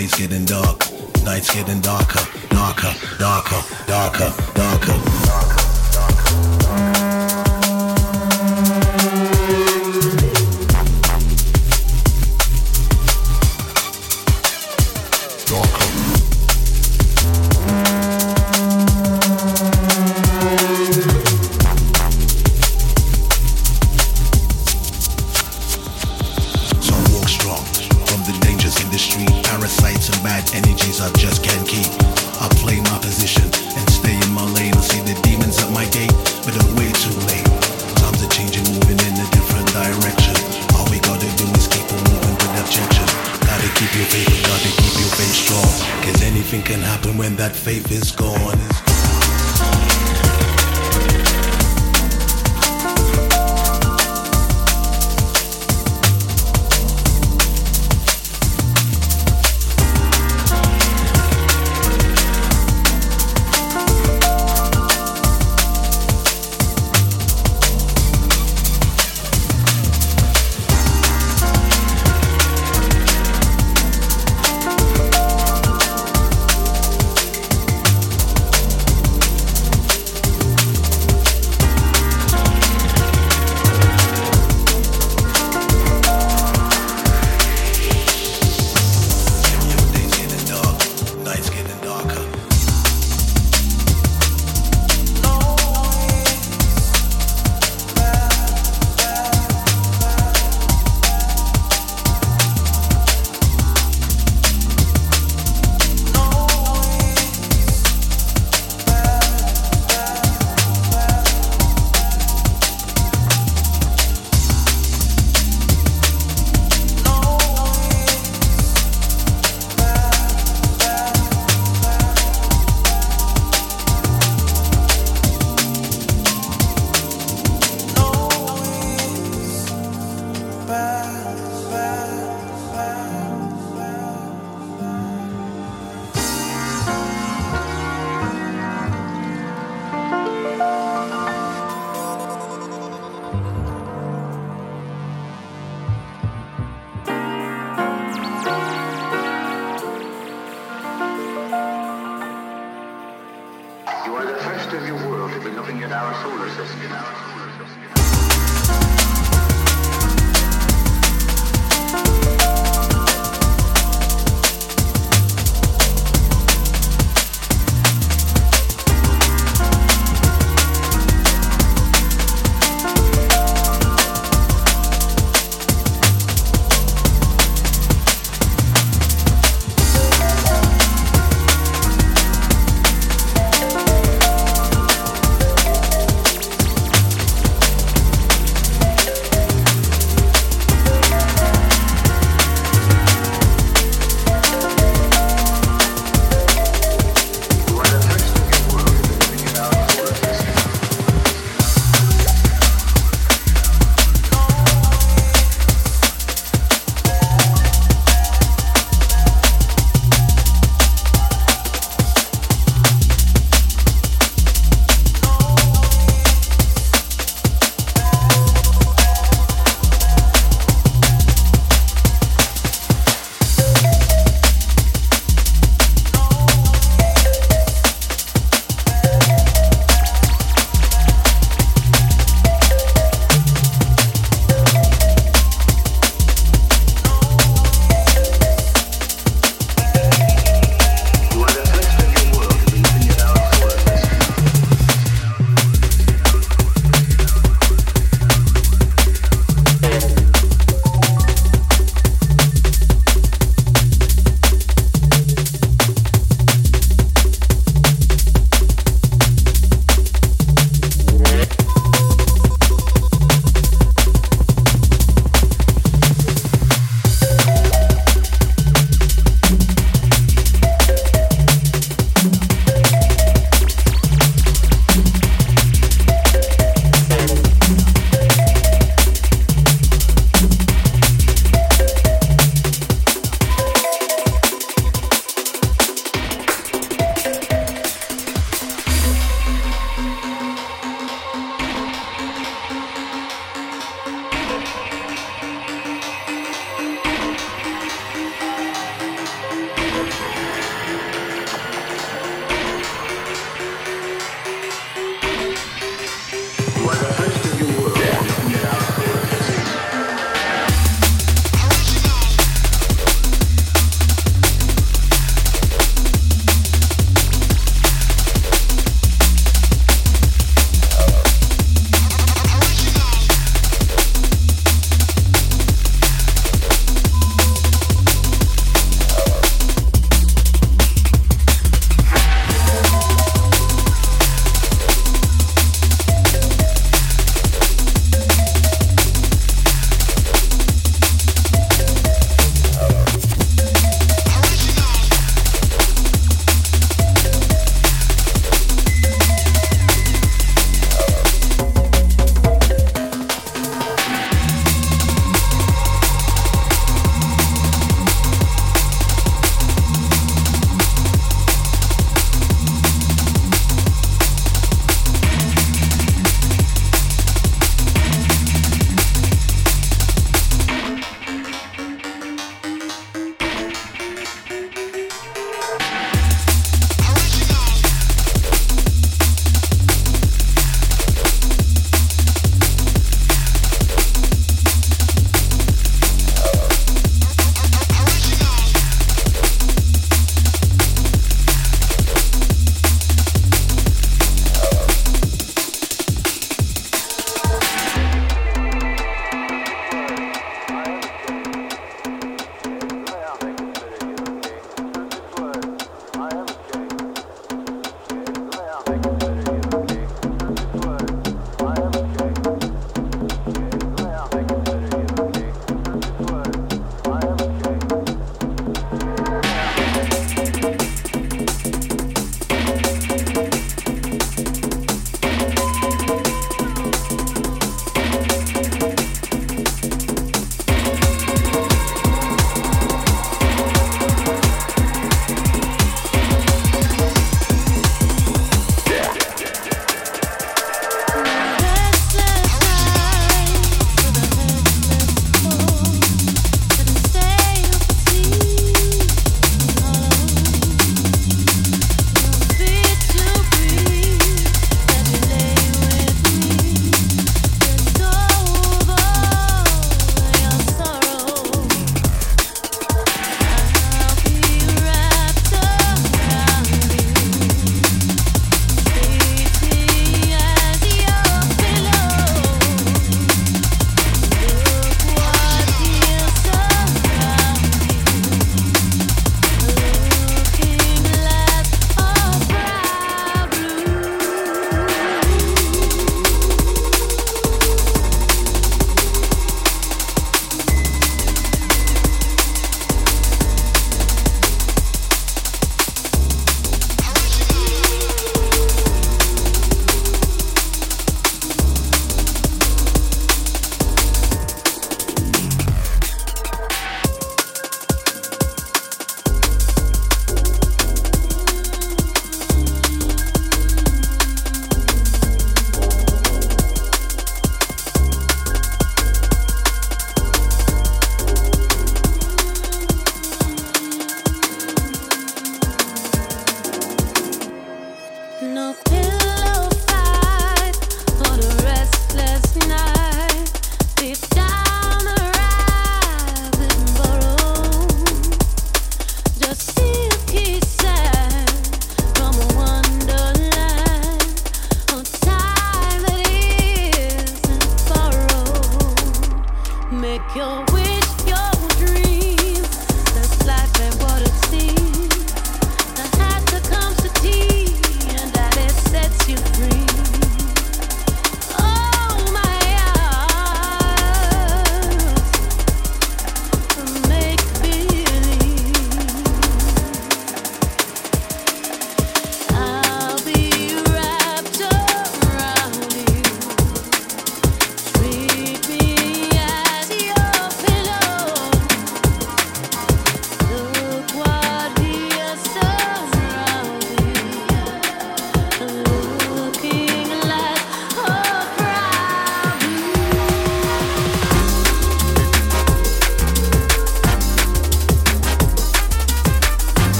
days getting dark, nights getting darker, darker, darker, darker, darker. darker.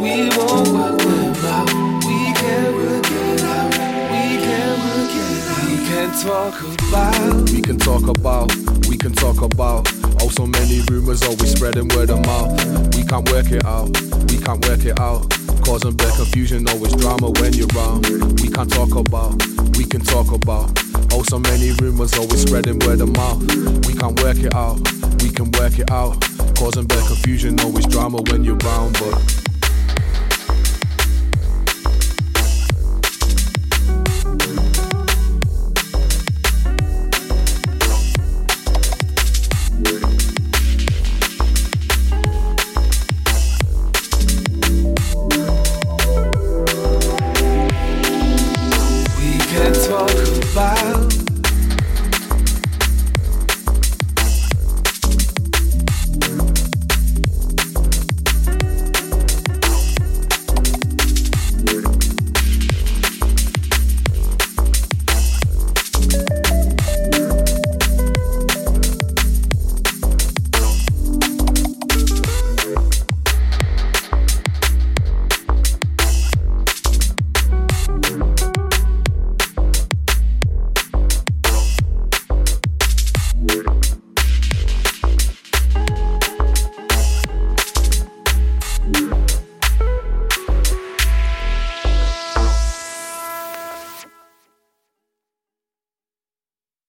we won't work without We can work it out We can't work it out We can talk about We can talk about We can talk about Oh, so many rumors always spreading word of mouth. We can't work it out, we can't work it out. Causing bad confusion, always drama when you're wrong. We can't talk about, we can talk about causing bad confusion, always drama when you're round, but